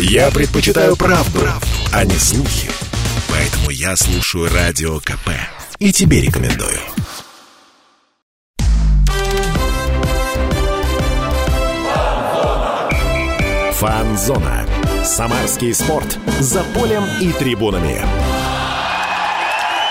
Я предпочитаю правду, правду, а не слухи. Поэтому я слушаю Радио КП. И тебе рекомендую. Фанзона. Самарский спорт. За полем и трибунами.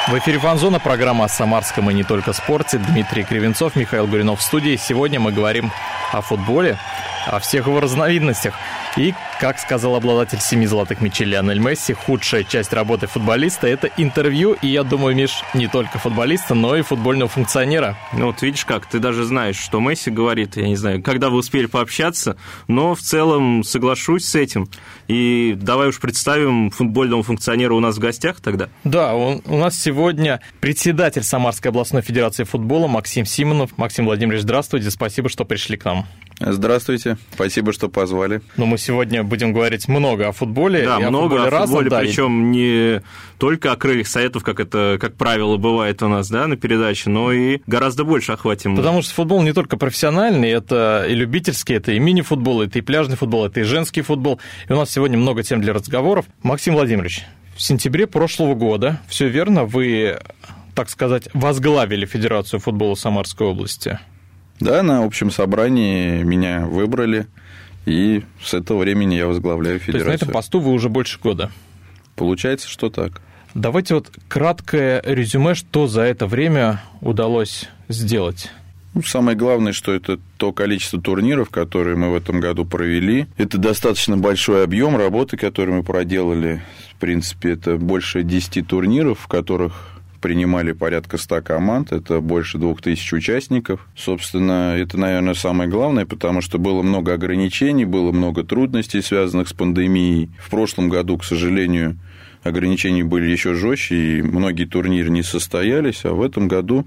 В эфире «Фанзона» программа о самарском и не только спорте. Дмитрий Кривенцов, Михаил Гуринов в студии. Сегодня мы говорим о футболе, о всех его разновидностях. И, как сказал обладатель семи золотых мячей Лионель Месси, худшая часть работы футболиста – это интервью, и я думаю, Миш, не только футболиста, но и футбольного функционера. Ну вот видишь как, ты даже знаешь, что Месси говорит, я не знаю, когда вы успели пообщаться, но в целом соглашусь с этим. И давай уж представим футбольного функционера у нас в гостях тогда. Да, он, у нас сегодня председатель Самарской областной федерации футбола Максим Симонов. Максим Владимирович, здравствуйте, спасибо, что пришли к нам. Здравствуйте, спасибо, что позвали. Ну, мы сегодня будем говорить много о футболе. Да, много о футболе, о футболе, разом, причем да, не только о крыльях советов, как это, как правило, бывает у нас, да, на передаче, но и гораздо больше охватим. Потому что футбол не только профессиональный, это и любительский, это и мини-футбол, это и пляжный футбол, это и женский футбол. И у нас сегодня много тем для разговоров. Максим Владимирович, в сентябре прошлого года, все верно, вы, так сказать, возглавили Федерацию футбола Самарской области. Да, на общем собрании меня выбрали, и с этого времени я возглавляю федерацию. То есть на этом посту вы уже больше года? Получается, что так. Давайте вот краткое резюме, что за это время удалось сделать. Ну, самое главное, что это то количество турниров, которые мы в этом году провели. Это достаточно большой объем работы, который мы проделали. В принципе, это больше 10 турниров, в которых принимали порядка 100 команд, это больше 2000 участников. Собственно, это, наверное, самое главное, потому что было много ограничений, было много трудностей, связанных с пандемией. В прошлом году, к сожалению, ограничения были еще жестче, и многие турниры не состоялись, а в этом году,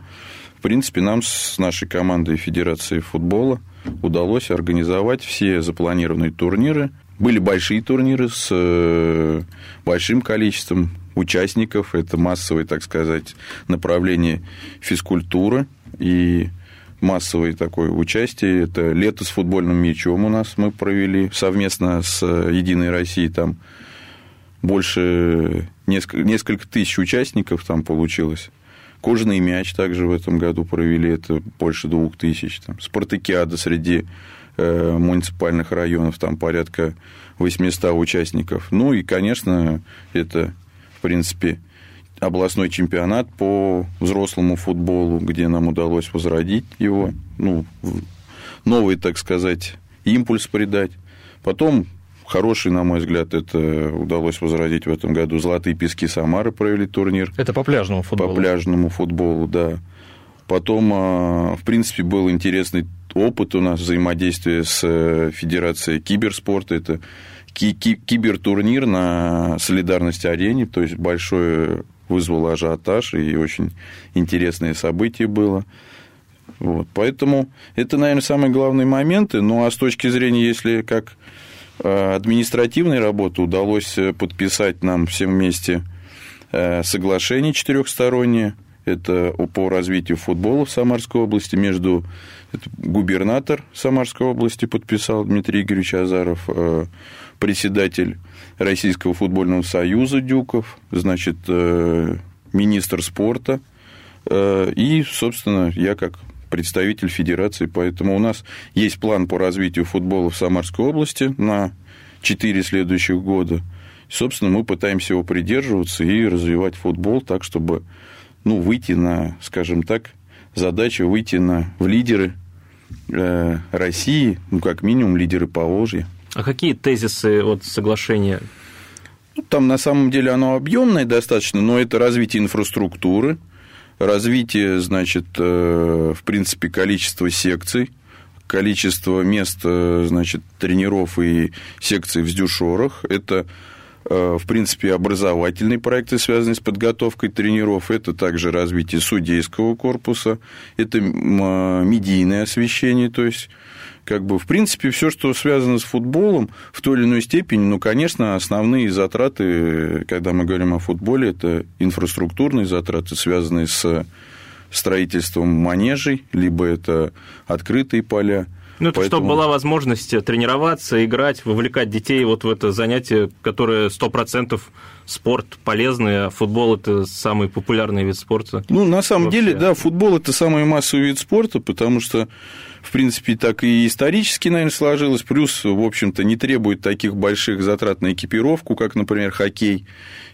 в принципе, нам с нашей командой Федерации футбола удалось организовать все запланированные турниры. Были большие турниры с э, большим количеством участников. Это массовое, так сказать, направление физкультуры и массовое такое участие. Это лето с футбольным мячом у нас мы провели совместно с Единой Россией. Там больше несколько, несколько тысяч участников там получилось. Кожаный мяч также в этом году провели, это больше двух тысяч. Там, спартакиада среди э, муниципальных районов, там порядка 800 участников. Ну и, конечно, это в принципе, областной чемпионат по взрослому футболу, где нам удалось возродить его, ну, новый, так сказать, импульс придать. Потом хороший, на мой взгляд, это удалось возродить в этом году. Золотые пески Самары провели турнир. Это по пляжному футболу? По пляжному футболу, да. Потом, а, в принципе, был интересный опыт у нас взаимодействия с э, Федерацией киберспорта. Это кибертурнир на солидарности арене, то есть большой вызвал ажиотаж и очень интересное событие было. Вот, поэтому это, наверное, самые главные моменты. Ну, а с точки зрения, если как э, административной работы удалось подписать нам всем вместе э, соглашение четырехстороннее, это по развитию футбола в Самарской области между губернатор Самарской области подписал Дмитрий Игоревич Азаров, э, председатель Российского футбольного союза Дюков, значит, э, министр спорта, э, и, собственно, я как представитель федерации, поэтому у нас есть план по развитию футбола в Самарской области на 4 следующих года. Собственно, мы пытаемся его придерживаться и развивать футбол так, чтобы ну, выйти на, скажем так, задачу выйти на, в лидеры э, России, ну, как минимум, лидеры Поволжья. А какие тезисы от соглашения? Ну, там на самом деле оно объемное достаточно, но это развитие инфраструктуры, развитие, значит, э, в принципе, количества секций, количество мест, э, значит, тренеров и секций в Сдюшорах. Это э, в принципе, образовательные проекты, связанные с подготовкой тренеров, это также развитие судейского корпуса, это медийное освещение, то есть как бы, в принципе, все, что связано с футболом, в той или иной степени, ну, конечно, основные затраты, когда мы говорим о футболе, это инфраструктурные затраты, связанные с строительством манежей, либо это открытые поля, Ну, это Поэтому- чтобы была возможность тренироваться, играть, вовлекать детей вот в это занятие, которое 100% спорт полезный, а футбол – это самый популярный вид спорта. Ну, на самом Вообще. деле, да, футбол это самый массовый вид спорта, потому что, в принципе, так и исторически, наверное, сложилось. Плюс, в общем-то, не требует таких больших затрат на экипировку, как, например, хоккей.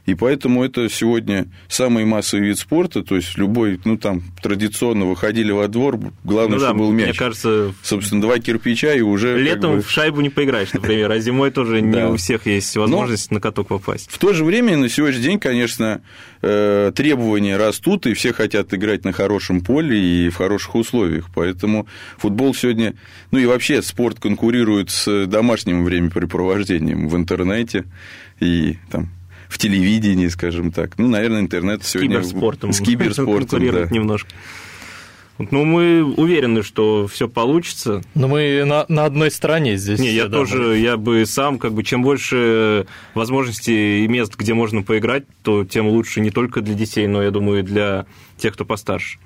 И поэтому это сегодня самый массовый вид спорта. То есть любой, ну там традиционно выходили во двор, главное, ну да, чтобы был мне мяч. кажется, Собственно, два кирпича и уже. как летом бы- в шайбу не поиграешь, например, а зимой тоже не у всех есть возможность на каток попасть. В то же время на сегодняшний день, конечно, э, требования растут, и все хотят играть на хорошем поле и в хороших условиях. Поэтому футбол сегодня, ну и вообще спорт конкурирует с домашним времяпрепровождением в интернете и там в телевидении, скажем так. Ну, наверное, интернет С сегодня... киберспортом. С киберспортом, да. немножко. Ну, мы уверены, что все получится. Но мы на, на одной стороне здесь. Не, я да, тоже, я бы сам, как бы, чем больше возможностей и мест, где можно поиграть, то тем лучше не только для детей, но, я думаю, и для тех, кто постарше.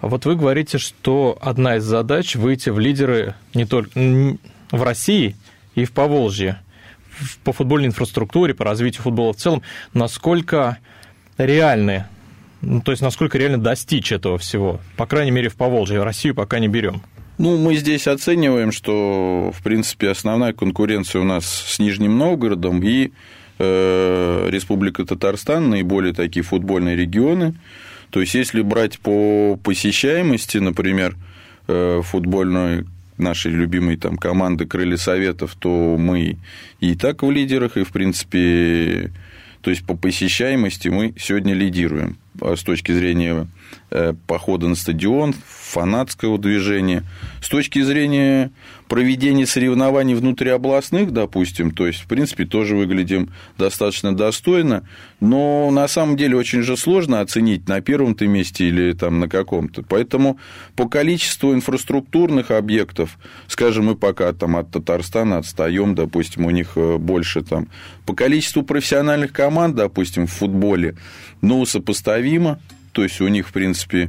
А вот вы говорите, что одна из задач выйти в лидеры не только в России и в Поволжье по футбольной инфраструктуре, по развитию футбола в целом. Насколько реальны, ну, то есть насколько реально достичь этого всего? По крайней мере, в Поволжье. Россию пока не берем. Ну, мы здесь оцениваем, что, в принципе, основная конкуренция у нас с Нижним Новгородом и э, Республика Татарстан, наиболее такие футбольные регионы. То есть, если брать по посещаемости, например, э, футбольной нашей любимой там команды Крылья Советов, то мы и так в лидерах, и, в принципе, то есть по посещаемости мы сегодня лидируем с точки зрения похода на стадион, фанатского движения. С точки зрения проведения соревнований внутриобластных, допустим, то есть, в принципе, тоже выглядим достаточно достойно, но на самом деле очень же сложно оценить на первом-то месте или там на каком-то. Поэтому по количеству инфраструктурных объектов, скажем, мы пока там от Татарстана отстаем, допустим, у них э, больше там. По количеству профессиональных команд, допустим, в футболе, ну, сопоставимо. То есть у них, в принципе,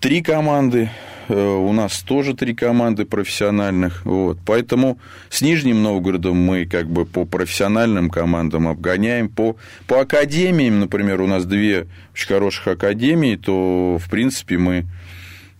три команды, э, у нас тоже три команды профессиональных. Вот. Поэтому с Нижним Новгородом мы как бы по профессиональным командам обгоняем. По, по академиям, например, у нас две очень хороших академии, то, в принципе, мы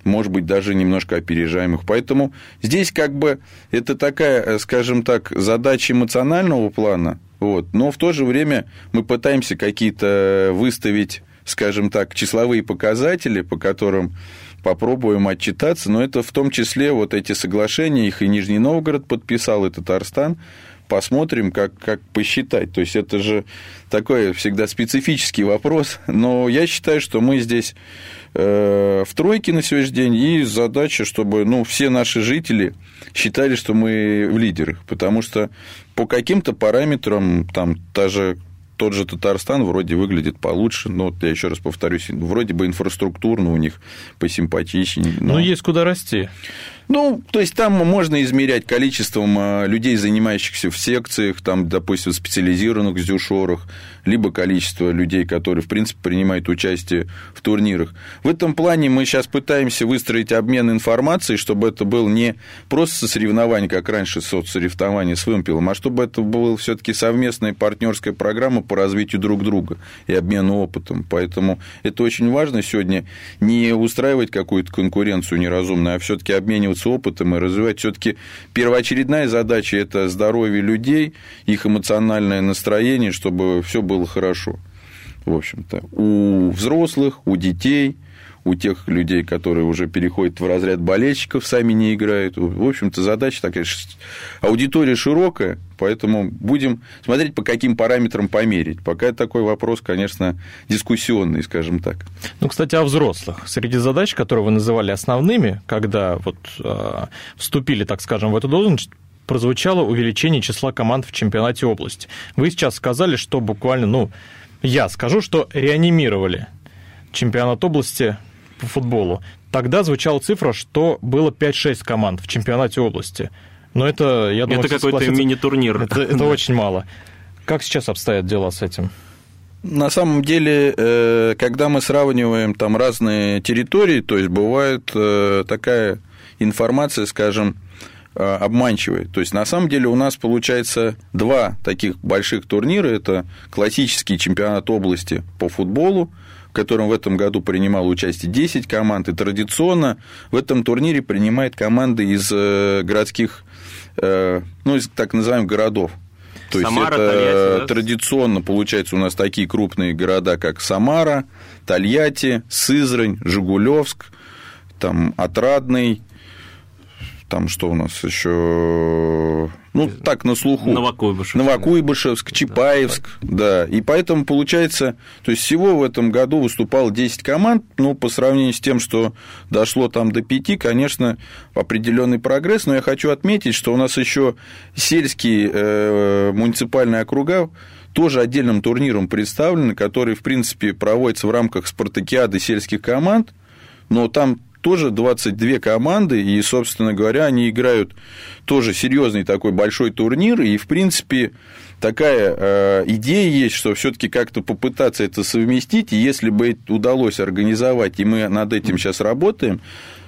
может быть, даже немножко опережаем их. Поэтому здесь как бы это такая, э, скажем так, задача эмоционального плана, вот, но в то же время мы пытаемся какие-то выставить, скажем так, числовые показатели, по которым попробуем отчитаться, но это в том числе вот эти соглашения, их и Нижний Новгород подписал, и Татарстан, посмотрим, как, как посчитать. То есть это же такой всегда специфический вопрос, но я считаю, что мы здесь э, в тройке на сегодняшний день, и задача, чтобы ну, все наши жители считали, что мы в лидерах, потому что по каким-то параметрам, там, та же тот же Татарстан вроде выглядит получше, но вот я еще раз повторюсь, вроде бы инфраструктурно у них посимпатичнее. Но есть куда расти. Ну, то есть там можно измерять количеством а, людей, занимающихся в секциях, там, допустим, специализированных дюшорах, либо количество людей, которые, в принципе, принимают участие в турнирах. В этом плане мы сейчас пытаемся выстроить обмен информацией, чтобы это был не просто соревнование, как раньше соцсоревнование с вымпелом, а чтобы это была все-таки совместная партнерская программа по развитию друг друга и обмену опытом. Поэтому это очень важно сегодня не устраивать какую-то конкуренцию неразумную, а все-таки обмениваться опытом и развивать. Все-таки первоочередная задача это здоровье людей, их эмоциональное настроение, чтобы все было хорошо. В общем-то, у взрослых, у детей, у тех людей, которые уже переходят в разряд болельщиков, сами не играют. В общем-то, задача такая, аудитория широкая, поэтому будем смотреть, по каким параметрам померить. Пока такой вопрос, конечно, дискуссионный, скажем так. Ну, кстати, о взрослых. Среди задач, которые вы называли основными, когда вот э, вступили, так скажем, в эту должность, прозвучало увеличение числа команд в чемпионате области. Вы сейчас сказали, что буквально, ну, я скажу, что реанимировали чемпионат области по футболу. Тогда звучала цифра, что было 5-6 команд в чемпионате области. Но это, я думаю, это какой-то мини-турнир. Это, это очень мало. Как сейчас обстоят дела с этим? На самом деле, э, когда мы сравниваем там разные территории, то есть бывает э, такая информация, скажем, а, обманчивые. То есть, на самом деле, у нас получается два таких больших турнира. Это классический чемпионат области по футболу, в котором в этом году принимало участие 10 команд, и традиционно в этом турнире принимает команды из э, городских, э, ну, из так называемых городов. То Самара, есть это Тольятти, да? традиционно получается у нас такие крупные города, как Самара, Тольятти, Сызрань, Жигулевск, там Отрадный, там что у нас еще, ну так на слуху. Новокуйбышев. Новокуйбышевск, Чапаевск, да. И поэтому получается, то есть всего в этом году выступало 10 команд, ну, по сравнению с тем, что дошло там до 5, конечно, определенный прогресс, но я хочу отметить, что у нас еще сельские э, муниципальные округа тоже отдельным турниром представлены, который, в принципе, проводится в рамках спартакиады сельских команд, но там тоже 22 команды, и, собственно говоря, они играют тоже серьезный такой большой турнир, и, в принципе, такая э, идея есть, что все-таки как-то попытаться это совместить, и если бы удалось организовать, и мы над этим сейчас работаем,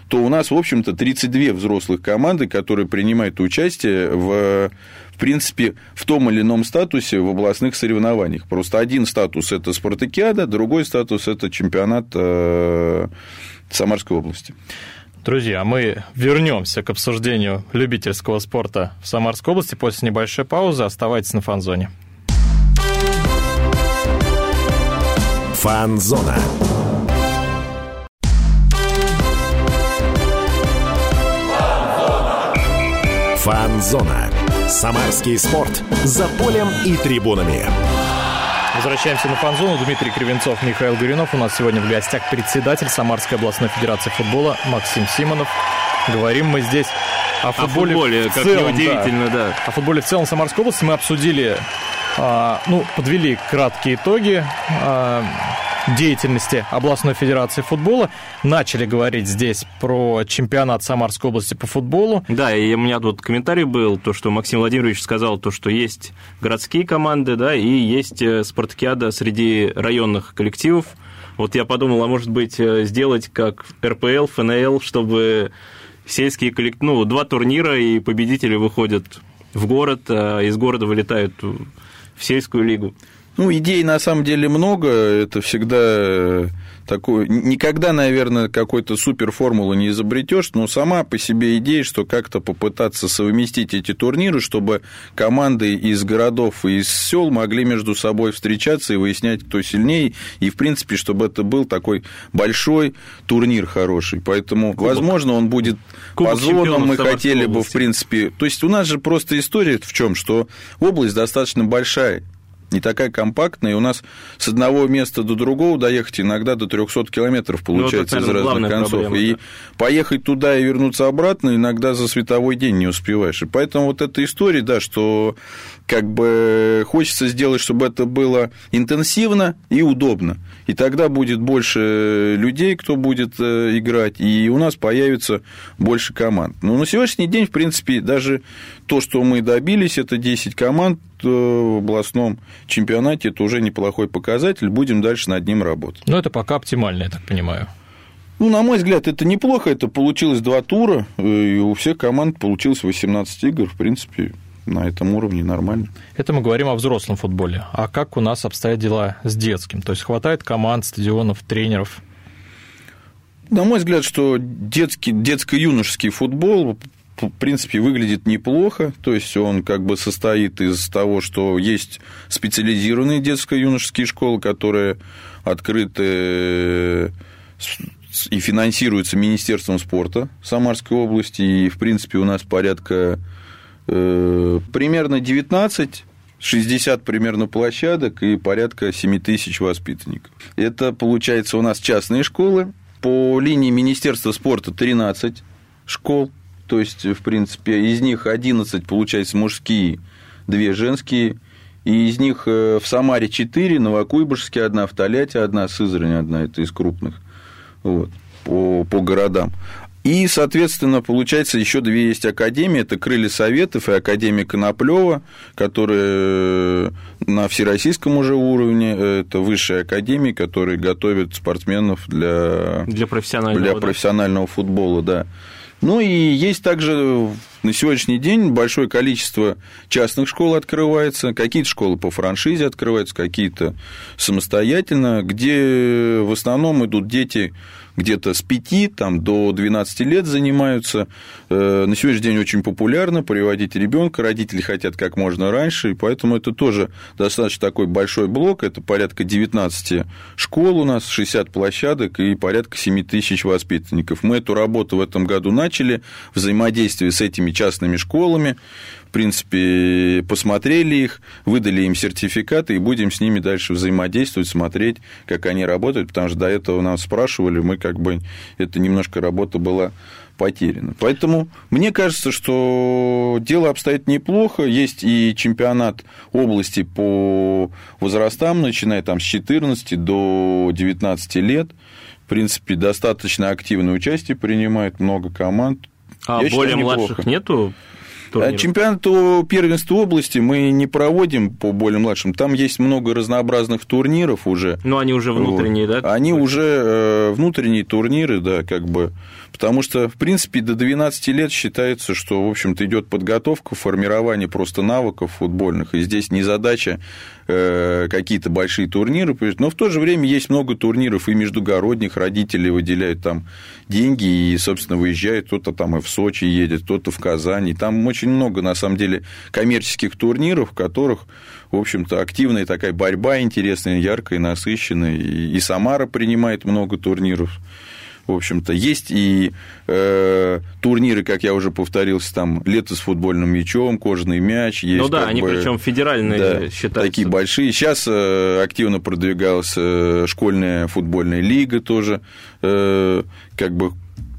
то у нас, в общем-то, 32 взрослых команды, которые принимают участие в, в принципе, в том или ином статусе в областных соревнованиях. Просто один статус – это спартакиада, другой статус – это чемпионат э, Самарской области. Друзья, мы вернемся к обсуждению любительского спорта в Самарской области после небольшой паузы. Оставайтесь на фан-зоне. Фан-зона. Фан-зона. Самарский спорт. За полем и трибунами. Возвращаемся на фан-зону. Дмитрий Кривенцов, Михаил Горюнов. У нас сегодня в гостях председатель Самарской областной федерации футбола Максим Симонов. Говорим мы здесь о О футболе, футболе, в как целом, неудивительно, да. О футболе в целом Самарской области мы обсудили, а, ну, подвели краткие итоги а, деятельности областной федерации футбола. Начали говорить здесь про чемпионат Самарской области по футболу. Да, и у меня тут комментарий был, то, что Максим Владимирович сказал, то, что есть городские команды, да, и есть э, спартакиада среди районных коллективов. Вот я подумал, а может быть э, сделать как РПЛ, ФНЛ, чтобы сельские коллективы, ну, два турнира, и победители выходят в город, а из города вылетают в сельскую лигу. Ну, идей на самом деле много, это всегда э, такое... Никогда, наверное, какой-то супер формулы не изобретешь, но сама по себе идея, что как-то попытаться совместить эти турниры, чтобы команды из городов и из сел могли между собой встречаться и выяснять, кто сильнее, и, в принципе, чтобы это был такой большой турнир хороший. Поэтому, Кубок. возможно, он будет Кубок по зонам, мы хотели бы, в области. принципе... То есть, у нас же просто история в чем, что область достаточно большая, не такая компактная, и у нас с одного места до другого доехать иногда до 300 километров получается Ну, это, из наверное, разных главная концов. проблема, и да. поехать туда и вернуться обратно иногда за световой день не успеваешь. И поэтому вот эта история, да, что как бы хочется сделать, чтобы это было интенсивно и удобно. И тогда будет больше людей, кто будет э, играть, и у нас появится больше команд. Но на сегодняшний день, в принципе, даже то, что мы добились, это 10 команд в областном чемпионате, это уже неплохой показатель. Будем дальше над ним работать. Но это пока оптимально, я так понимаю. Ну, на мой взгляд, это неплохо. Это получилось два тура, э, и у всех команд получилось 18 игр. В принципе, на этом уровне нормально. Это мы говорим о взрослом футболе. А как у нас обстоят дела с детским? То есть хватает команд, стадионов, тренеров? На мой взгляд, что детский, детско-юношеский футбол в принципе, выглядит неплохо. То есть он как бы состоит из того, что есть специализированные детско-юношеские школы, которые открыты с- и финансируются Министерством спорта Самарской области. И, в принципе, у нас порядка э, примерно 19 60 примерно площадок и порядка 7 тысяч воспитанников. Это, получается, у нас частные школы. По линии Министерства спорта 13 школ. То есть, в принципе, из них 11, получается, мужские, 2 женские. И из них э, в Самаре 4, Новокуйбышевске одна, в Тольятти одна, Сызрань одна, это из крупных вот, по, по городам. И, соответственно, получается, еще две есть академии. Это Крылья Советов и Академия Коноплева, которые на всероссийском уже уровне. Это высшие академии, которые готовят спортсменов для, Для профессионального. для да. профессионального футбола, да. Ну и есть также на сегодняшний день большое количество частных школ открывается, какие-то школы по франшизе открываются, какие-то самостоятельно, где в основном идут дети где-то с 5 там, до 12 лет занимаются. Э, на сегодняшний день очень популярно приводить ребенка, родители хотят как можно раньше, и поэтому это тоже достаточно такой большой блок, это порядка 19 школ у нас, 60 площадок и порядка 7 тысяч воспитанников. Мы эту работу в этом году начали, взаимодействие с этими частными школами, принципе, посмотрели их, выдали им сертификаты и будем с ними дальше взаимодействовать, смотреть, как они работают, потому что до этого нас спрашивали, мы как бы, это немножко работа была потеряна. Поэтому мне кажется, что дело обстоит неплохо. Есть и чемпионат области по возрастам, начиная там с 14 до 19 лет. В принципе, достаточно активное участие принимает много команд. А Я более считаю, младших нету турниров? Чемпионат первенства области мы не проводим по более младшим. Там есть много разнообразных турниров уже. Ну, они уже внутренние, вот. да? Они уже э, внутренние турниры, да, как бы. Потому что, в принципе, до 12 лет считается, что, в общем-то, идет подготовка, формирование просто навыков футбольных. И здесь не задача э, какие-то большие турниры, но в то же время есть много турниров и междугородних, родители выделяют там деньги и, собственно, выезжают, кто-то там и в Сочи едет, кто-то в Казани. Там очень много, на самом деле, коммерческих турниров, в которых, в общем-то, активная такая борьба интересная, яркая, насыщенная. И Самара принимает много турниров в общем-то. Есть и э, турниры, как я уже повторился, там лето с футбольным мячом, кожаный мяч. Есть, ну да, они бы, причем федеральные да, считаются. Такие большие. Сейчас э, активно продвигалась э, школьная футбольная лига тоже, э, как бы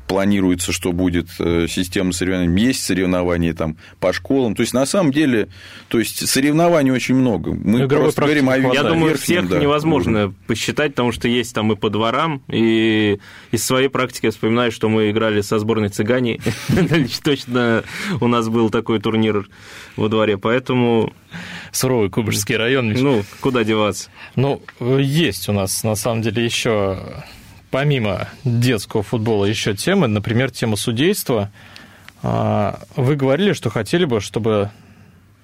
планируется, что будет э, система соревнований, есть соревнования там по школам. То есть, на самом деле, то есть, соревнований очень много. Мы Игровой просто говорим о Я думаю, верхнем, всех да, невозможно уровне. посчитать, потому что есть там и по дворам, и из своей практики я вспоминаю, что мы играли со сборной цыгане. Точно у нас был такой турнир во дворе, поэтому... Суровый Кубышский район. Ну, куда деваться? Ну, есть у нас, на самом деле, еще помимо детского футбола еще темы, например, тема судейства. А, вы говорили, что хотели бы, чтобы...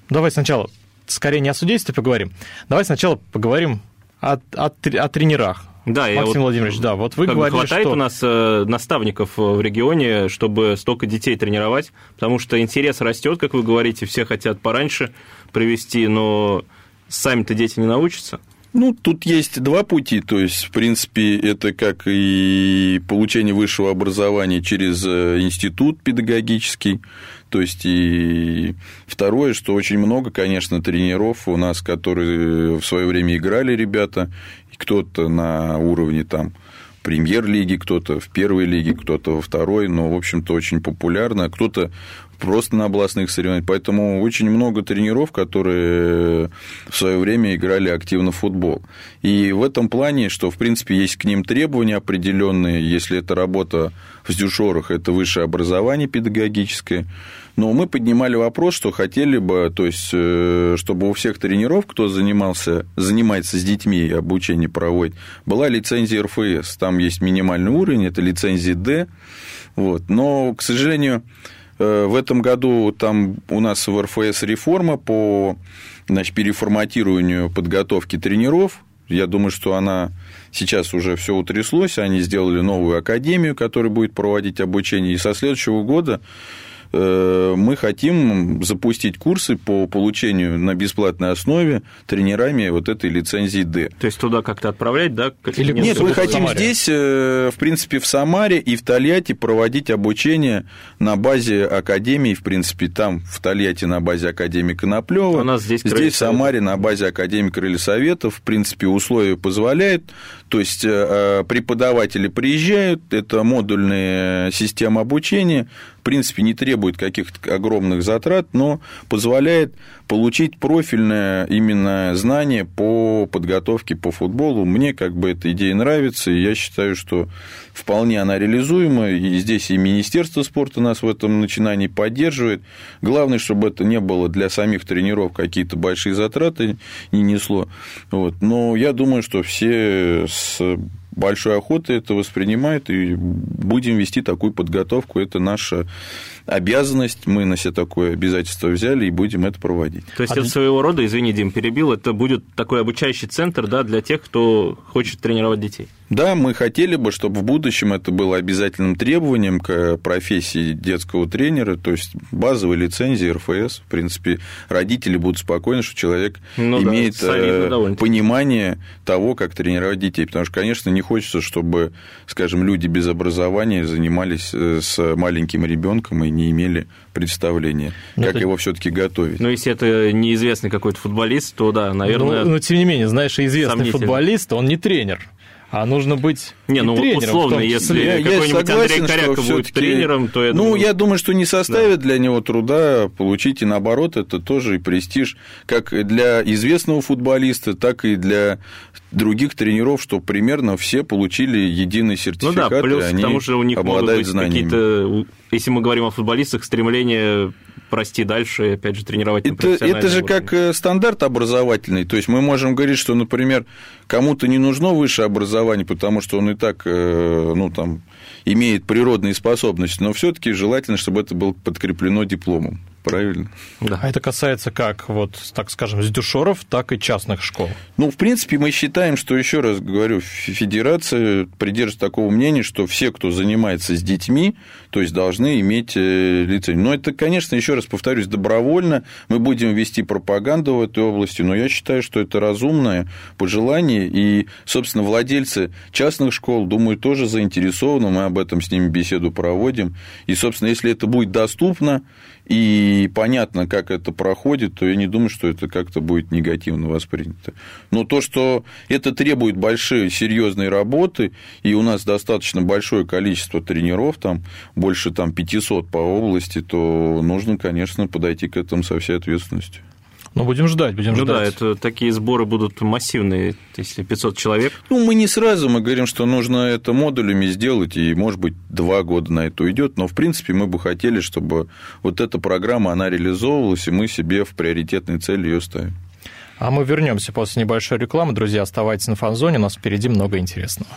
Давай сначала, скорее не о судействе поговорим. Давай сначала поговорим о, о, о тренерах. Да, Максим вот, Владимирович, да, вот вы говорили, хватает что... у нас э, наставников в регионе, чтобы столько детей тренировать, потому что интерес растет, как вы говорите, все хотят пораньше привести, но сами-то дети не научатся. Ну, тут есть два пути. То есть, в принципе, это как и получение высшего образования через э, институт педагогический. То есть, и второе, что очень много, конечно, тренеров у нас, которые в свое время играли ребята, кто-то на уровне там премьер-лиги, кто-то в первой лиге, кто-то во второй, но, в общем-то, очень популярно. Кто-то просто на областных соревнованиях. Поэтому очень много тренеров, которые в свое время играли активно в футбол. И в этом плане, что, в принципе, есть к ним требования определенные, если это работа в дюшорах, это высшее образование педагогическое. Но мы поднимали вопрос, что хотели бы, то есть, э, чтобы у всех тренеров, кто занимался, занимается с детьми и обучение проводит, была лицензия РФС. Там есть минимальный уровень, это лицензия D. Вот. Но, к сожалению, в этом году там у нас в РФС реформа по значит, переформатированию подготовки тренеров. Я думаю, что она сейчас уже все утряслось. Они сделали новую академию, которая будет проводить обучение. И со следующего года Э, мы хотим запустить курсы по получению на бесплатной основе тренерами вот этой лицензии D. То есть туда как-то отправлять, да? Или Нет, мы хотим в здесь, э, в принципе, в Самаре и в Тольятти проводить обучение на базе академии, в принципе, там в Тольятти на базе Академии Коноплева, у нас здесь, здесь в Самаре на базе Академии Крыльсоветов, в принципе, условия позволяют, то есть э, преподаватели приезжают, это модульная система обучения, в принципе, не требует каких-то огромных затрат, но позволяет получить профильное именно знание по подготовке по футболу. Мне как бы эта идея нравится, и я считаю, что вполне она реализуема, и здесь и Министерство спорта нас в этом начинании поддерживает. Главное, чтобы это не было для самих тренеров какие-то большие затраты не несло. Вот. Но я думаю, что все с большой охотой это воспринимают, и будем вести такую подготовку. Это наша обязанность, мы на себя такое обязательство взяли и будем это проводить. То есть а это своего рода, извини, Дим, перебил, это будет такой обучающий центр да, для тех, кто хочет тренировать детей? Да, мы хотели бы, чтобы в будущем это было обязательным требованием к профессии детского тренера, то есть базовой лицензии РФС. В принципе, родители будут спокойны, что человек ну, имеет да, э, понимание того, как тренировать детей. Потому что, конечно, не хочется, чтобы, скажем, люди без образования занимались э, с маленьким ребенком и не имели представления, ну, как это... его все-таки готовить. Но если это неизвестный какой-то футболист, то да, наверное. Ну, но тем не менее, знаешь, известный футболист, он не тренер. А нужно быть не, ну тренером, условно, если я, какой-нибудь я Андрей Коряка будет тренером, то я Ну, думаю... я думаю, что не составит да. для него труда получить, и наоборот, это тоже и престиж как для известного футболиста, так и для других тренеров, что примерно все получили единый сертификат, ну да, плюс и они к тому же у них обладают знаниями. Если мы говорим о футболистах, стремление прости дальше, опять же, тренировать это, это же уровне. как э, стандарт образовательный. То есть мы можем говорить, что, например, кому-то не нужно высшее образование, потому что он и так, э, ну, там, имеет природные способности, но все-таки желательно, чтобы это было подкреплено дипломом. Правильно. Да. А это касается как, вот, так скажем, с дюшоров, так и частных школ. Ну, в принципе, мы считаем, что, еще раз говорю, федерация придерживается такого мнения, что все, кто занимается с детьми, то есть должны иметь э, лицензию. Но это, конечно, еще раз повторюсь, добровольно. Мы будем вести пропаганду в этой области, но я считаю, что это разумное пожелание. И, собственно, владельцы частных школ, думаю, тоже заинтересованы. Мы об этом с ними беседу проводим. И, собственно, если это будет доступно, и понятно, как это проходит, то я не думаю, что это как-то будет негативно воспринято. Но то, что это требует большой, серьезной работы, и у нас достаточно большое количество тренеров, там больше там, 500 по области, то нужно, конечно, подойти к этому со всей ответственностью. Ну, будем ждать, будем ну, ждать. да, это такие сборы будут массивные, если 500 человек. Ну, мы не сразу, мы говорим, что нужно это модулями сделать, и, может быть, два года на это уйдет, но, в принципе, мы бы хотели, чтобы вот эта программа, она реализовывалась, и мы себе в приоритетной цели ее ставим. А мы вернемся после небольшой рекламы. Друзья, оставайтесь на фан-зоне, у нас впереди много интересного.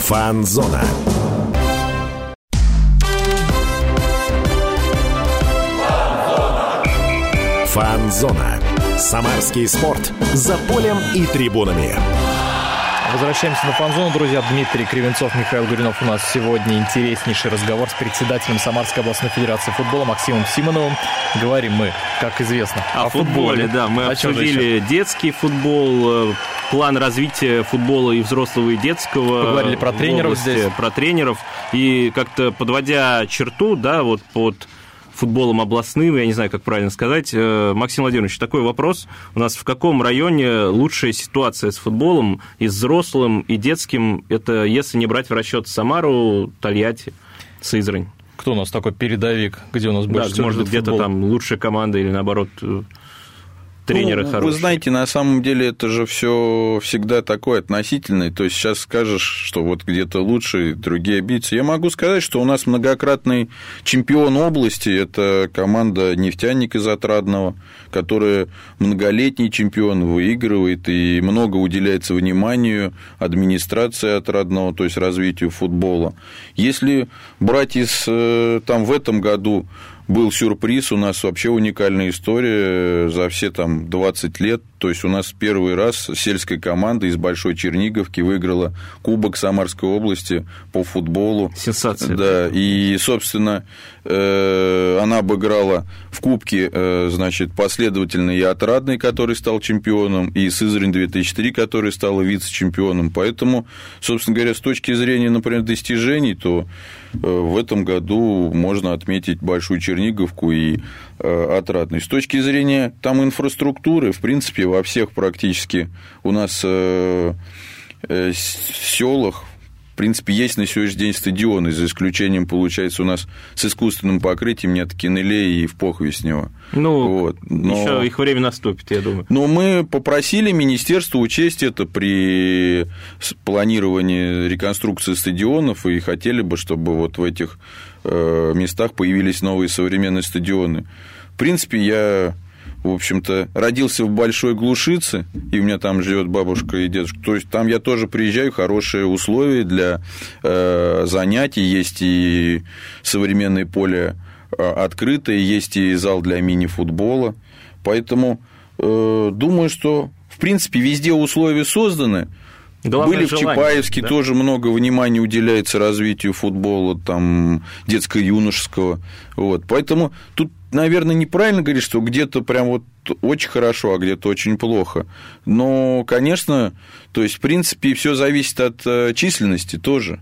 Фан-зона. Фан-зона. Самарский спорт. За полем и трибунами. Возвращаемся на фан-зону, друзья. Дмитрий Кривенцов, Михаил Гуринов. У нас сегодня интереснейший разговор с председателем Самарской областной федерации футбола Максимом Симоновым. Говорим мы, как известно, о, о футболе. футболе. Да, мы о обсудили детский футбол, э, план развития футбола и взрослого, и детского. Поговорили про тренеров области, здесь. Про тренеров. И как-то подводя черту, да, вот под футболом областным, я не знаю, как правильно сказать. Э, Максим Владимирович, такой вопрос. У нас в каком районе лучшая ситуация с футболом и взрослым, и детским? Это если не брать в расчет Самару, Тольятти, Сызрань. Кто у нас такой передовик, где у нас больше да, может где-то там лучшая команда или наоборот э, тренеры ну, хорошие. Вы знаете, на самом деле это же все всегда такое относительное. То есть сейчас скажешь, что вот где-то лучше, другие обидятся. Я могу сказать, что у нас многократный чемпион области – это команда «Нефтяник» из Отрадного, которая многолетний чемпион, выигрывает и много уделяется вниманию администрации Отрадного, то есть развитию футбола. Если брать из э, там в этом году был сюрприз, у нас вообще уникальная история за все там 20 лет. То есть у нас первый раз сельская команда из Большой Черниговки выиграла Кубок Самарской области по футболу. Сенсация. Да, и, собственно, э, она обыграла в Кубке, э, значит, последовательно и Отрадный, который стал чемпионом, и Сызрань 2003, который стал вице-чемпионом. Поэтому, собственно говоря, с точки зрения, например, достижений, то э, в этом году можно отметить Большую Черниговку и Отрадный. С точки зрения там инфраструктуры, в принципе, во всех практически у нас э, э, селах, принципе, есть на сегодняшний день стадионы, за исключением, получается, у нас с искусственным покрытием нет Кинеле и в Похвеснево. Ну, вот. Но... еще их время наступит, я думаю. Но мы попросили министерство учесть это при планировании реконструкции стадионов и хотели бы, чтобы вот в этих э, местах появились новые современные стадионы. В принципе, я в общем-то, родился в Большой Глушице, и у меня там живет бабушка и дедушка. То есть там я тоже приезжаю, хорошие условия для э, занятий, есть и современное поле э, открытое, есть и зал для мини-футбола. Поэтому э, думаю, что, в принципе, везде условия созданы. Главное Были желание, в Чапаевске, да? тоже много внимания уделяется развитию футбола, там, детско-юношеского. Вот. Поэтому тут наверное, неправильно говорить, что где-то прям вот очень хорошо, а где-то очень плохо. Но, конечно, то есть, в принципе, все зависит от э, численности тоже.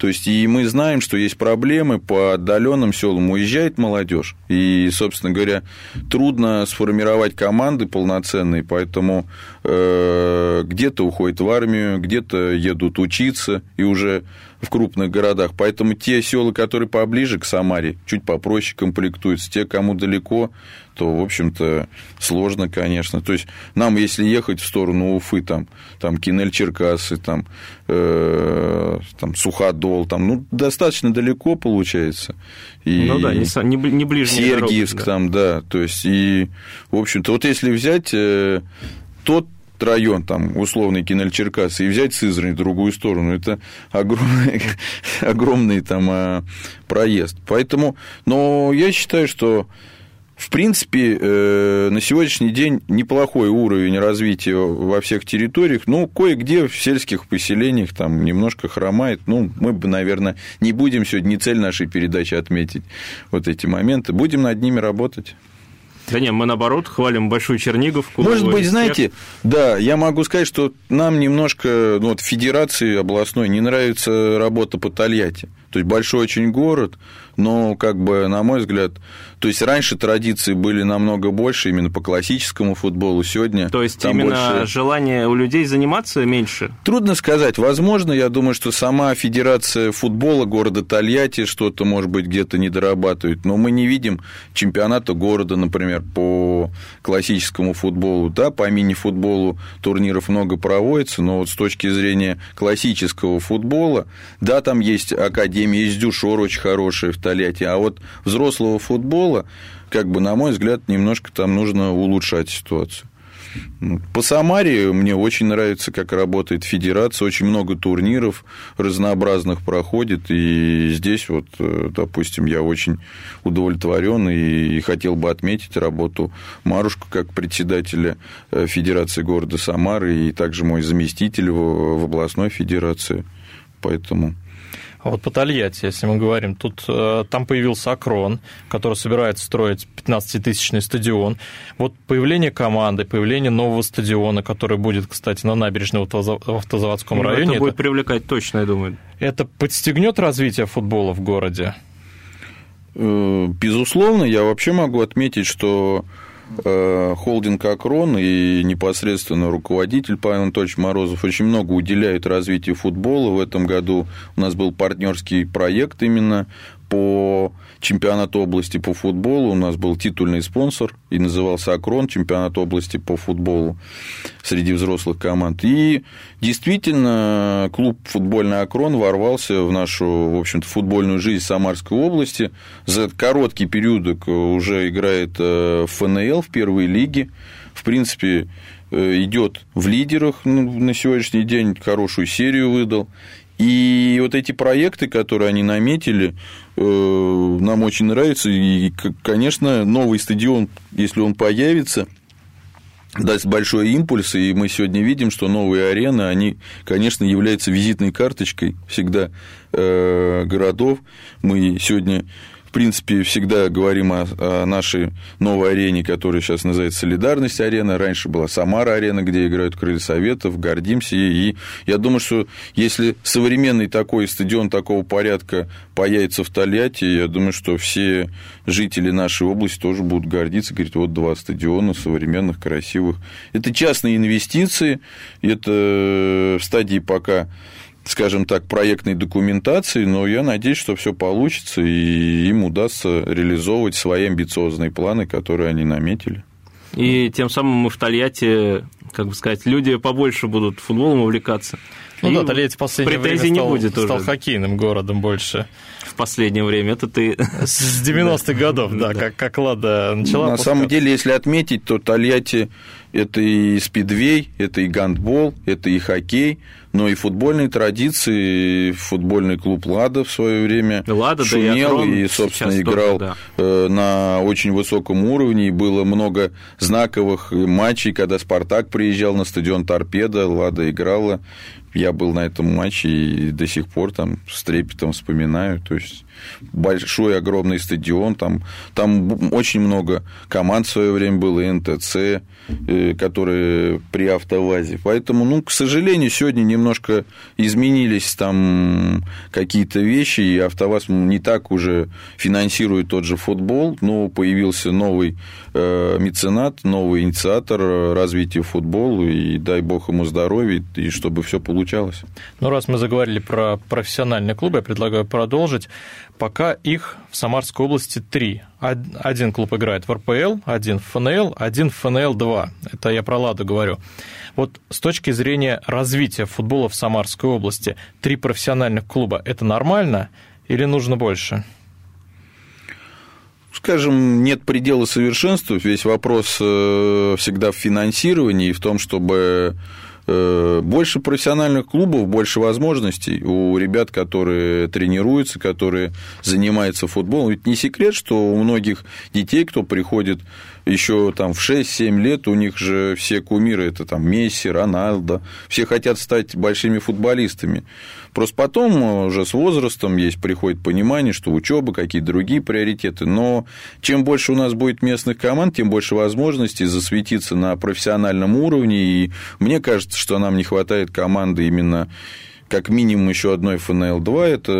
То есть, и мы знаем, что есть проблемы по отдаленным селам, уезжает молодежь. И, собственно говоря, трудно сформировать команды полноценные, поэтому э, где-то уходят в армию, где-то едут учиться, и уже в крупных городах. Поэтому те села, которые поближе к Самаре, чуть попроще комплектуются. Те, кому далеко, то, в общем-то, сложно, конечно. То есть, нам, если ехать в сторону Уфы, там, там Кинель-Черкасы, там, э, там, Суходол, там, ну, достаточно далеко получается. И ну да, не, не, не ближе. Сергиевск дорога, да. там, да. То есть, и, в общем-то, вот если взять э, тот район, там, условный Кинель Черкасы, и взять Сызрань в другую сторону, это огромный, огромный там а, проезд. Поэтому, но я считаю, что в принципе, э, на сегодняшний день неплохой уровень развития во всех территориях. Ну, кое-где в сельских поселениях там немножко хромает. Ну, мы бы, наверное, не будем сегодня, не цель нашей передачи отметить вот эти моменты. Будем над ними работать. Да нет, мы наоборот хвалим Большую Черниговку. Может быть, знаете, да, я могу сказать, что нам немножко, ну, вот Федерации областной не нравится работа по Тольятти. То есть большой очень город, но, как бы, на мой взгляд, то есть раньше традиции были намного больше именно по классическому футболу, сегодня... То есть именно больше... желание у людей заниматься меньше? Трудно сказать. Возможно, я думаю, что сама Федерация футбола города Тольятти что-то, может быть, где-то не дорабатывает, но мы не видим чемпионата города, например, по классическому футболу, да, по мини-футболу турниров много проводится, но вот с точки зрения классического футбола, да, там есть академия, есть дюшор очень хорошая в Тольятти, а вот взрослого футбола, как бы, на мой взгляд, немножко там нужно улучшать ситуацию. По Самаре мне очень нравится, как работает федерация, очень много турниров разнообразных проходит, и здесь вот, э, допустим, я очень удовлетворен и хотел бы отметить работу Марушка как председателя э, Федерации города Самары и также мой заместитель в областной федерации, поэтому а вот по Тольятти, если мы говорим, тут э, там появился Акрон, который собирается строить 15-тысячный стадион. Вот появление команды, появление нового стадиона, который будет, кстати, на набережной в автозаводском ну, районе. Это будет привлекать точно, я думаю. Это подстегнет развитие футбола в городе? Э, безусловно, я вообще могу отметить, что холдинг «Акрон» и непосредственно руководитель Павел Анатольевич Морозов очень много уделяют развитию футбола. В этом году у нас был партнерский проект именно по чемпионату области по футболу. У нас был титульный спонсор и назывался «Акрон», чемпионат области по футболу среди взрослых команд. И действительно, клуб «Футбольный Акрон» ворвался в нашу, в общем-то, футбольную жизнь Самарской области. За короткий период уже играет э, в ФНЛ, в первой лиге. В принципе, э, идет в лидерах ну, на сегодняшний день, хорошую серию выдал. И вот эти проекты, которые они наметили, э, нам очень нравятся. И, конечно, новый стадион, если он появится, даст большой импульс, и мы сегодня видим, что новые арены, они, конечно, являются визитной карточкой всегда э, городов. Мы сегодня в принципе, всегда говорим о, о нашей новой арене, которая сейчас называется «Солидарность арена». Раньше была «Самара-арена», где играют крылья Советов, гордимся. И я думаю, что если современный такой стадион такого порядка появится в Тольятти, я думаю, что все жители нашей области тоже будут гордиться, говорить, вот два стадиона современных, красивых. Это частные инвестиции, это в стадии пока скажем так, проектной документации, но я надеюсь, что все получится, и им удастся реализовывать свои амбициозные планы, которые они наметили. И тем самым мы в Тольятти, как бы сказать, люди побольше будут футболом увлекаться. Ну и да, Тольятти в последнее время стал, не будет стал уже. хоккейным городом больше. В последнее время, это ты... С 90-х годов, да, как, как Лада начала. На самом деле, если отметить, то Тольятти это и спидвей, это и гандбол, это и хоккей, но и футбольные традиции. Футбольный клуб «Лада» в свое время Лада, шумел да и, и, собственно, играл тоже, да. Э, на очень высоком уровне. И было много знаковых матчей, когда «Спартак» приезжал на стадион «Торпеда», «Лада» играла. Я был на этом матче и до сих пор там с трепетом вспоминаю. То есть большой, огромный стадион, там, там очень много команд в свое время было, НТЦ, э, которые при автовазе. Поэтому, ну, к сожалению, сегодня немножко изменились там какие-то вещи, и автоваз не так уже финансирует тот же футбол, но появился новый э, меценат, новый инициатор развития футбола, и дай бог ему здоровья, и чтобы все получалось. Ну, раз мы заговорили про профессиональные клубы, я предлагаю продолжить. Пока их в Самарской области три. Один клуб играет в РПЛ, один в ФНЛ, один в ФНЛ-2. Это я про «Ладу» говорю. Вот с точки зрения развития футбола в Самарской области, три профессиональных клуба – это нормально или нужно больше? Скажем, нет предела совершенству. Весь вопрос э, всегда в финансировании и в том, чтобы больше профессиональных клубов, больше возможностей у ребят, которые тренируются, которые занимаются футболом. Ведь не секрет, что у многих детей, кто приходит еще там в 6-7 лет, у них же все кумиры, это там Месси, Роналдо, все хотят стать большими футболистами. Просто потом уже с возрастом есть, приходит понимание, что учеба, какие-то другие приоритеты. Но чем больше у нас будет местных команд, тем больше возможностей засветиться на профессиональном уровне. И мне кажется, что нам не хватает команды именно как минимум еще одной ФНЛ-2. Это,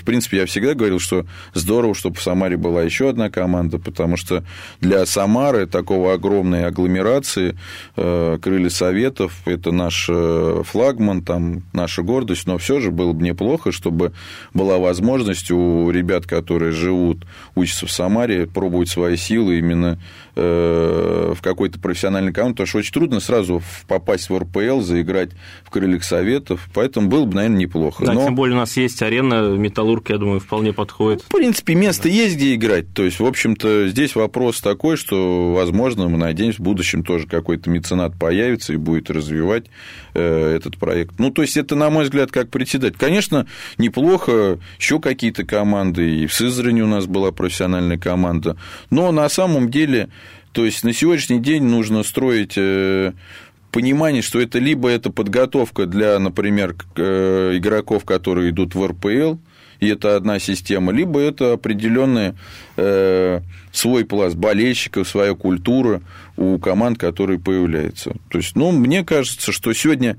в принципе, я всегда говорил, что здорово, чтобы в Самаре была еще одна команда, потому что для Самары такого огромной агломерации э, крылья Советов – это наш э, флагман, там наша гордость, но все же было бы неплохо, чтобы была возможность у ребят, которые живут, учатся в Самаре, пробовать свои силы именно э, в какой-то профессиональной команде, потому что очень трудно сразу попасть в РПЛ, заиграть в крыльях Советов, поэтому было бы, наверное, неплохо. Да, Но... тем более у нас есть арена, Металлург, я думаю, вполне подходит. В принципе, место да. есть, где играть. То есть, в общем-то, здесь вопрос такой, что, возможно, мы надеемся, в будущем тоже какой-то меценат появится и будет развивать э, этот проект. Ну, то есть, это, на мой взгляд, как председатель. Конечно, неплохо, еще какие-то команды, и в Сызрани у нас была профессиональная команда, но на самом деле, то есть, на сегодняшний день нужно строить э, понимание, что это либо это подготовка для, например, э, игроков, которые идут в РПЛ, и это одна система, либо это определенный э, свой пласт болельщиков, своя культура у команд, которые появляются. То есть, ну, мне кажется, что сегодня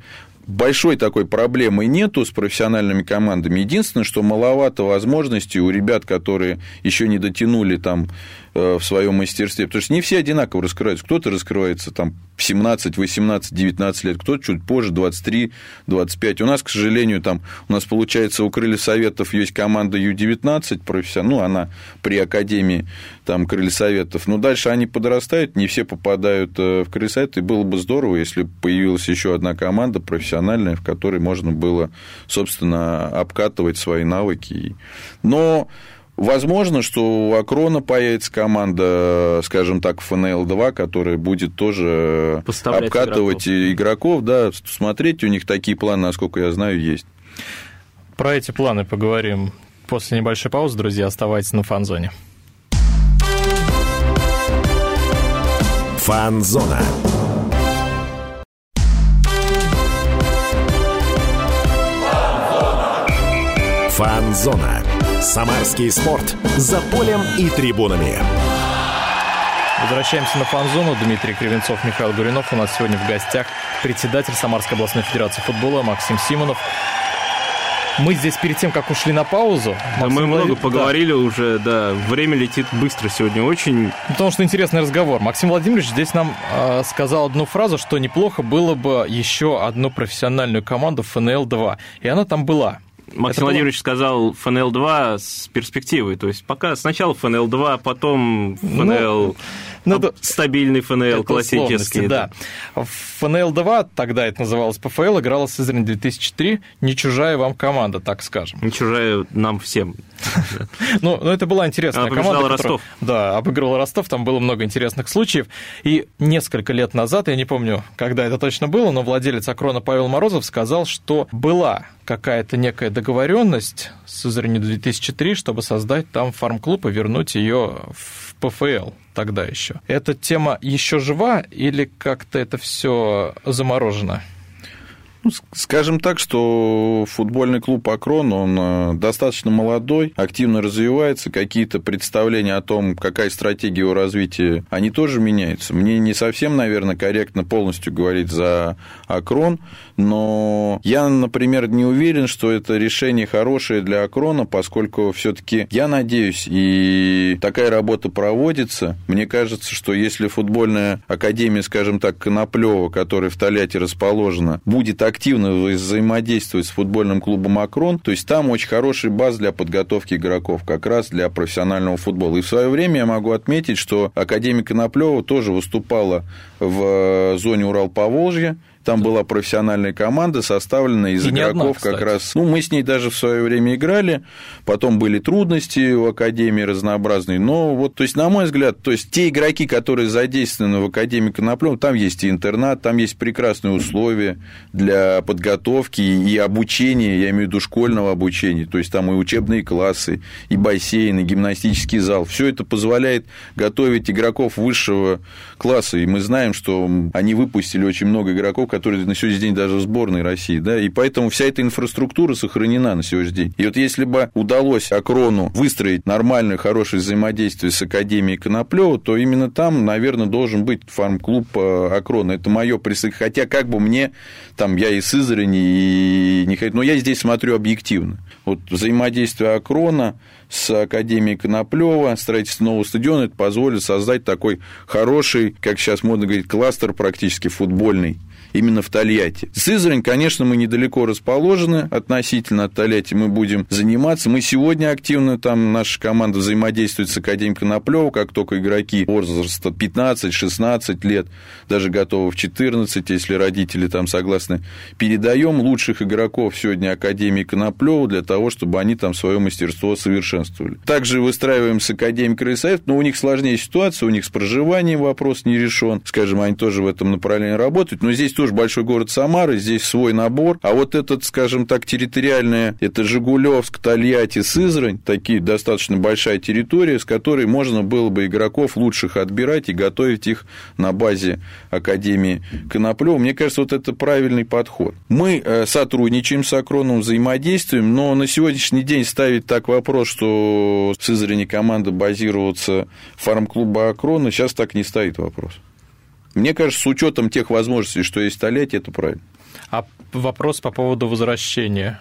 большой такой проблемы нету с профессиональными командами. Единственное, что маловато возможностей у ребят, которые еще не дотянули там в своем мастерстве, потому что не все одинаково раскрываются. Кто-то раскрывается там в 17, 18, 19 лет, кто-то чуть позже, 23, 25. У нас, к сожалению, там у нас, получается, у Крылья Советов есть команда Ю-19 профессионал, ну, она при Академии там Крылья Советов, но дальше они подрастают, не все попадают э, в Крылья Советов, и было бы здорово, если бы появилась еще одна команда профессиональная, в которой можно было, собственно, обкатывать свои навыки. Но Возможно, что у Акрона появится команда, скажем так, ФНЛ-2, которая будет тоже обкатывать игроков. игроков, да, смотреть, у них такие планы, насколько я знаю, есть. Про эти планы поговорим после небольшой паузы, друзья. Оставайтесь на фан-зоне. Фан-зона. Фан-зона. Самарский спорт. За полем и трибунами. Возвращаемся на фан-зону. Дмитрий Кривенцов, Михаил Гуринов. У нас сегодня в гостях председатель Самарской областной федерации футбола Максим Симонов. Мы здесь перед тем, как ушли на паузу... Да, мы много Влад... поговорили да. уже, да. Время летит быстро сегодня очень. Потому что интересный разговор. Максим Владимирович здесь нам э, сказал одну фразу, что неплохо было бы еще одну профессиональную команду ФНЛ-2. И она там была. Максим Владимирович было... сказал ФНЛ-2 с перспективой. То есть пока сначала ФНЛ-2, потом ФНЛ... Ну, ну, это, стабильный ФНЛ, классический. Да. В ФНЛ-2, тогда это называлось ПФЛ, играла Сызрань 2003, не чужая вам команда, так скажем. Не чужая нам всем. Ну, ну, это была интересная Она команда. Ростов. Да, обыгрывала Ростов, там было много интересных случаев. И несколько лет назад, я не помню, когда это точно было, но владелец Акрона Павел Морозов сказал, что была какая-то некая договоренность с Сызранью 2003, чтобы создать там фарм-клуб и вернуть ее в ПФЛ тогда еще. Эта тема еще жива или как-то это все заморожено? Ну, скажем так, что футбольный клуб «Акрон», он э, достаточно молодой, активно развивается, какие-то представления о том, какая стратегия его развития, они тоже меняются. Мне не совсем, наверное, корректно полностью говорить за «Акрон», но я, например, не уверен, что это решение хорошее для «Акрона», поскольку все таки я надеюсь, и такая работа проводится. Мне кажется, что если футбольная академия, скажем так, Коноплева, которая в Тольятти расположена, будет активно взаимодействовать с футбольным клубом «Акрон», то есть там очень хороший баз для подготовки игроков, как раз для профессионального футбола. И в свое время я могу отметить, что Академия Коноплева тоже выступала в зоне Урал-Поволжья, там была профессиональная команда, составленная из и игроков одна, как раз. Ну, мы с ней даже в свое время играли. Потом были трудности в Академии разнообразные. Но вот, то есть, на мой взгляд, то есть те игроки, которые задействованы в Академии Коноплёва, там есть и интернат, там есть прекрасные условия для подготовки и обучения, я имею в виду школьного обучения. То есть там и учебные классы, и бассейн, и гимнастический зал. Все это позволяет готовить игроков высшего класса. И мы знаем, что они выпустили очень много игроков, которые на сегодняшний день даже сборной России, да, и поэтому вся эта инфраструктура сохранена на сегодняшний день. И вот если бы удалось Акрону выстроить нормальное, хорошее взаимодействие с Академией Коноплева, то именно там, наверное, должен быть фарм-клуб э, Акрона. Это мое присутствие. Хотя как бы мне, там, я и Сызрани, и не но я здесь смотрю объективно. Вот взаимодействие Акрона с Академией Коноплева, строительство нового стадиона, это позволит создать такой хороший, как сейчас модно говорить, кластер практически футбольный именно в Тольятти. Сызрань, конечно, мы недалеко расположены относительно от Тольятти, мы будем заниматься. Мы сегодня активно, там наша команда взаимодействует с Академией Коноплёва, как только игроки возраста 15-16 лет, даже готовы в 14, если родители там согласны, передаем лучших игроков сегодня Академии Коноплёва для того, чтобы они там свое мастерство совершенствовали. Также выстраиваем с Академией Красавец, но у них сложнее ситуация, у них с проживанием вопрос не решен, скажем, они тоже в этом направлении работают, но здесь тоже большой город Самара, здесь свой набор. А вот этот, скажем так, территориальная, это Жигулевск, Тольятти, Сызрань, такие достаточно большая территория, с которой можно было бы игроков лучших отбирать и готовить их на базе Академии Коноплева. Мне кажется, вот это правильный подход. Мы э, сотрудничаем с Акроном, взаимодействуем, но на сегодняшний день ставить так вопрос, что в Сызрани команда базируется фарм-клуба Акрона, сейчас так не стоит вопрос. Мне кажется, с учетом тех возможностей, что есть столетие, это правильно. А вопрос по поводу возвращения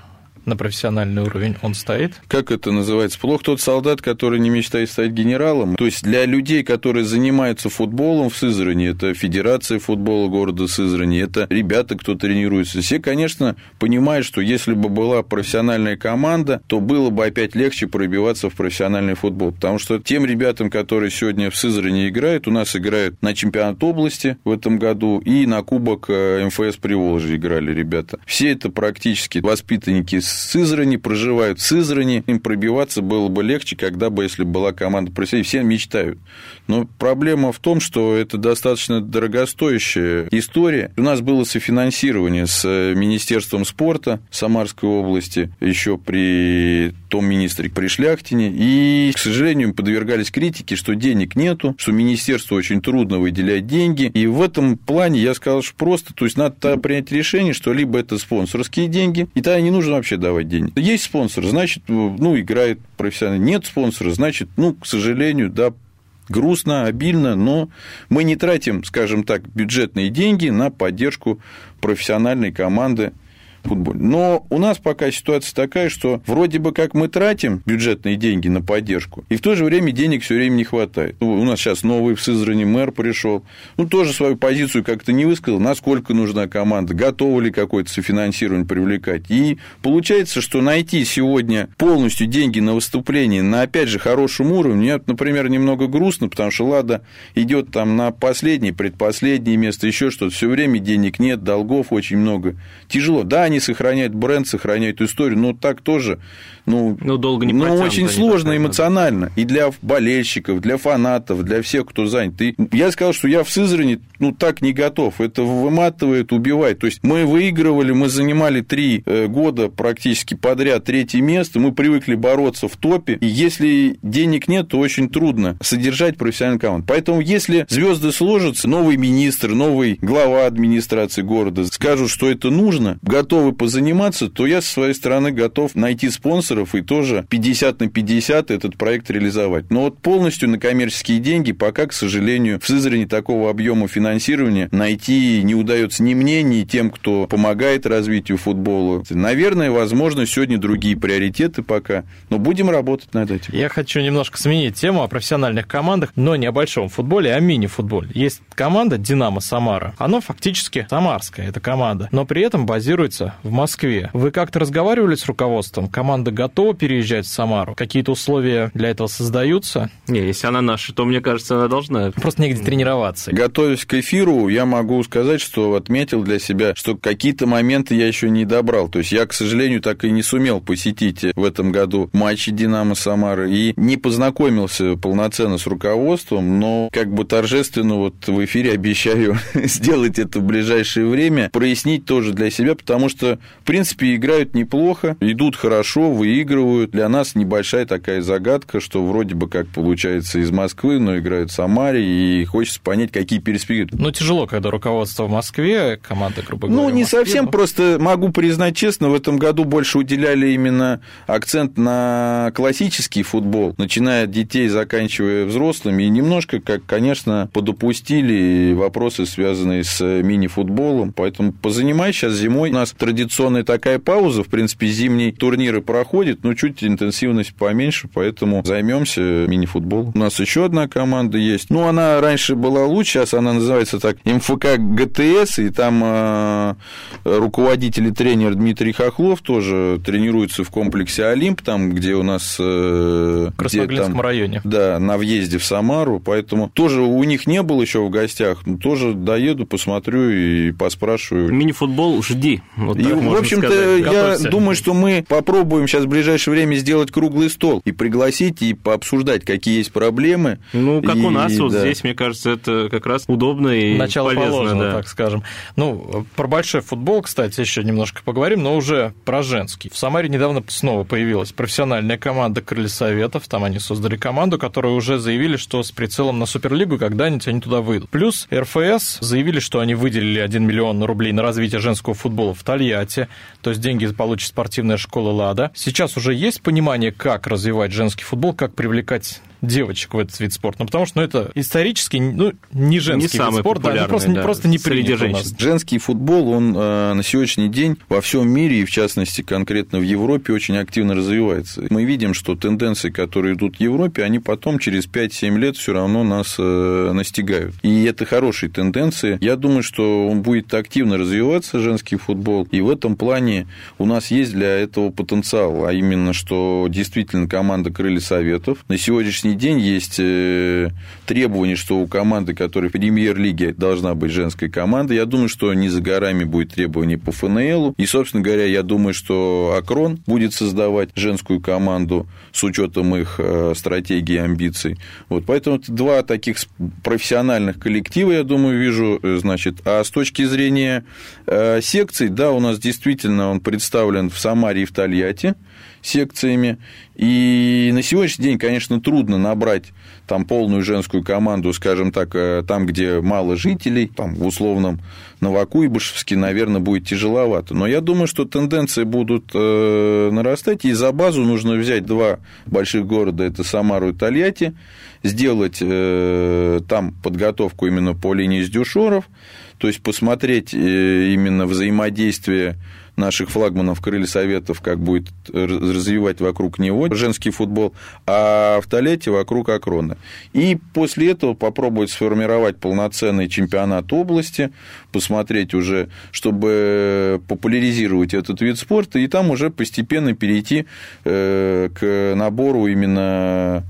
на профессиональный уровень он стоит? Как это называется? Плох тот солдат, который не мечтает стать генералом. То есть для людей, которые занимаются футболом в Сызрани, это Федерация футбола города Сызрани, это ребята, кто тренируется. Все, конечно, понимают, что если бы была профессиональная команда, то было бы опять легче пробиваться в профессиональный футбол. Потому что тем ребятам, которые сегодня в Сызрани играют, у нас играют на чемпионат области в этом году и на Кубок э, МФС Приволжья играли ребята. Все это практически воспитанники Сызрани, проживают Сызрани, им пробиваться было бы легче, когда бы, если была команда профессиональная, все мечтают. Но проблема в том, что это достаточно дорогостоящая история. У нас было софинансирование с Министерством спорта Самарской области еще при том министре при Шляхтине, и, к сожалению, подвергались критике, что денег нету, что министерству очень трудно выделять деньги, и в этом плане я сказал, что просто, то есть надо принять решение, что либо это спонсорские деньги, и тогда не нужно вообще давать деньги. Есть спонсор, значит, ну, играет профессионально. Нет спонсора, значит, ну, к сожалению, да, грустно, обильно, но мы не тратим, скажем так, бюджетные деньги на поддержку профессиональной команды футболе. Но у нас пока ситуация такая, что вроде бы как мы тратим бюджетные деньги на поддержку, и в то же время денег все время не хватает. Ну, у нас сейчас новый в Сызрани мэр пришел, ну, тоже свою позицию как-то не высказал, насколько нужна команда, готова ли какое-то софинансирование привлекать. И получается, что найти сегодня полностью деньги на выступление на, опять же, хорошем уровне, мне, например, немного грустно, потому что Лада идет там на последнее, предпоследнее место, еще что-то, все время денег нет, долгов очень много. Тяжело. Да, они сохраняют бренд, сохраняют историю, но так тоже, ну, ну долго не ну, очень сложно эмоционально. И для болельщиков, для фанатов, для всех, кто занят. И я сказал, что я в Сызрани, ну, так не готов. Это выматывает, убивает. То есть мы выигрывали, мы занимали три э, года практически подряд третье место, мы привыкли бороться в топе. И если денег нет, то очень трудно содержать профессиональный команду. Поэтому если звезды сложатся, новый министр, новый глава администрации города скажут, что это нужно, готовы позаниматься, то я со своей стороны готов найти спонсоров и тоже 50 на 50 этот проект реализовать. Но вот полностью на коммерческие деньги пока, к сожалению, в Сызрани такого объема финансирования найти не удается ни мне, ни тем, кто помогает развитию футбола. Наверное, возможно, сегодня другие приоритеты пока, но будем работать над этим. Я хочу немножко сменить тему о профессиональных командах, но не о большом футболе, а о мини-футболе. Есть команда «Динамо Самара». Она фактически самарская, эта команда, но при этом базируется в Москве. Вы как-то разговаривали с руководством? Команда готова переезжать в Самару? Какие-то условия для этого создаются? Не, если она наша, то, мне кажется, она должна. Просто негде тренироваться. Готовясь к эфиру, я могу сказать, что отметил для себя, что какие-то моменты я еще не добрал. То есть я, к сожалению, так и не сумел посетить в этом году матчи «Динамо» Самары и не познакомился полноценно с руководством, но как бы торжественно вот в эфире обещаю сделать это в ближайшее время, прояснить тоже для себя, потому что, в принципе, играют неплохо, идут хорошо, выигрывают. Для нас небольшая такая загадка, что вроде бы как получается из Москвы, но играют в Самаре, и хочется понять, какие перспективы. Ну, тяжело, когда руководство в Москве, команда, грубо говоря, Ну, не Москве, совсем, но... просто могу признать честно, в этом году больше уделяли именно акцент на классический футбол, начиная от детей, заканчивая взрослыми, и немножко, как, конечно, подопустили вопросы, связанные с мини-футболом, поэтому позанимай сейчас зимой. У нас традиционная такая пауза, в принципе, зимние турниры проходят, но чуть интенсивность поменьше, поэтому займемся мини-футболом. У нас еще одна команда есть. Ну, она раньше была лучше, сейчас она называется так МФК ГТС, и там э, руководитель и тренер Дмитрий Хохлов тоже тренируется в комплексе Олимп, там, где у нас... Э, в Красноглинском там, районе. Да, на въезде в Самару, поэтому тоже у них не был еще в гостях, но тоже доеду, посмотрю и поспрашиваю. Мини-футбол жди. Вот и, в общем-то, я Готовься. думаю, что мы попробуем сейчас в ближайшее время сделать круглый стол и пригласить, и пообсуждать, какие есть проблемы. Ну, как и, у нас вот да. здесь, мне кажется, это как раз удобно и Начало полезно. положено, да. так скажем. Ну, про большой футбол, кстати, еще немножко поговорим, но уже про женский. В Самаре недавно снова появилась профессиональная команда Крылья Советов. Там они создали команду, которую уже заявили, что с прицелом на Суперлигу когда-нибудь они туда выйдут. Плюс РФС заявили, что они выделили 1 миллион рублей на развитие женского футбола в Тольятти, то есть деньги получит спортивная школа «Лада». Сейчас уже есть понимание, как развивать женский футбол, как привлекать девочек в этот вид спорта. Ну, потому что ну, это исторически ну, не женский не вид спорта, да, просто, да, просто не у нас. Женский футбол, он э, на сегодняшний день во всем мире, и в частности конкретно в Европе, очень активно развивается. Мы видим, что тенденции, которые идут в Европе, они потом через 5-7 лет все равно нас э, настигают. И это хорошие тенденции. Я думаю, что он будет активно развиваться, женский футбол, и в этом плане у нас есть для этого потенциал, а именно, что действительно команда Крылья Советов на сегодняшний сегодняшний день есть э, требование, что у команды, которая в премьер-лиге должна быть женская команда, я думаю, что не за горами будет требование по ФНЛ. И, собственно говоря, я думаю, что Акрон будет создавать женскую команду с учетом их э, стратегии и амбиций. Вот, поэтому это два таких профессиональных коллектива, я думаю, вижу. Э, значит, а с точки зрения секций, да, у нас действительно он представлен в Самаре и в Тольятти секциями. И на сегодняшний день, конечно, трудно набрать там полную женскую команду, скажем так, э, там, где мало жителей, там в условном Новокуйбышевске, наверное, будет тяжеловато. Но я думаю, что тенденции будут э, нарастать, и за базу нужно взять два больших города, это Самару и Тольятти, сделать э, там подготовку именно по линии с дюшоров, то есть посмотреть именно взаимодействие наших флагманов крылья советов, как будет развивать вокруг него женский футбол, а в Толете вокруг Акрона. И после этого попробовать сформировать полноценный чемпионат области, посмотреть уже, чтобы популяризировать этот вид спорта, и там уже постепенно перейти э, к набору именно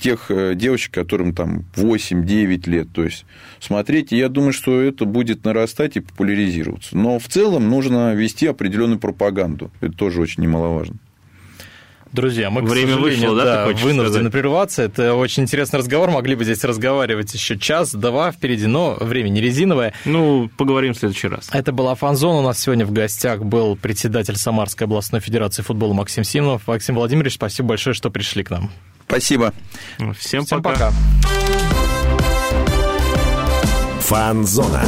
тех э, девочек, которым там 8-9 лет. То есть смотреть, и я думаю, что это будет нарастать и популяризироваться. Но в целом нужно вести определенную пропаганду. Это тоже очень немаловажно. Друзья, мы, Время к сожалению, вышло, да, да, вынуждены сказать? прерваться. Это очень интересный разговор. Могли бы здесь разговаривать еще час, два впереди, но время не резиновое. Ну, поговорим в следующий раз. Это была Фанзон. У нас сегодня в гостях был председатель Самарской областной федерации футбола Максим Симонов. Максим Владимирович, спасибо большое, что пришли к нам. Спасибо. Всем, Всем пока. пока. Фанзона.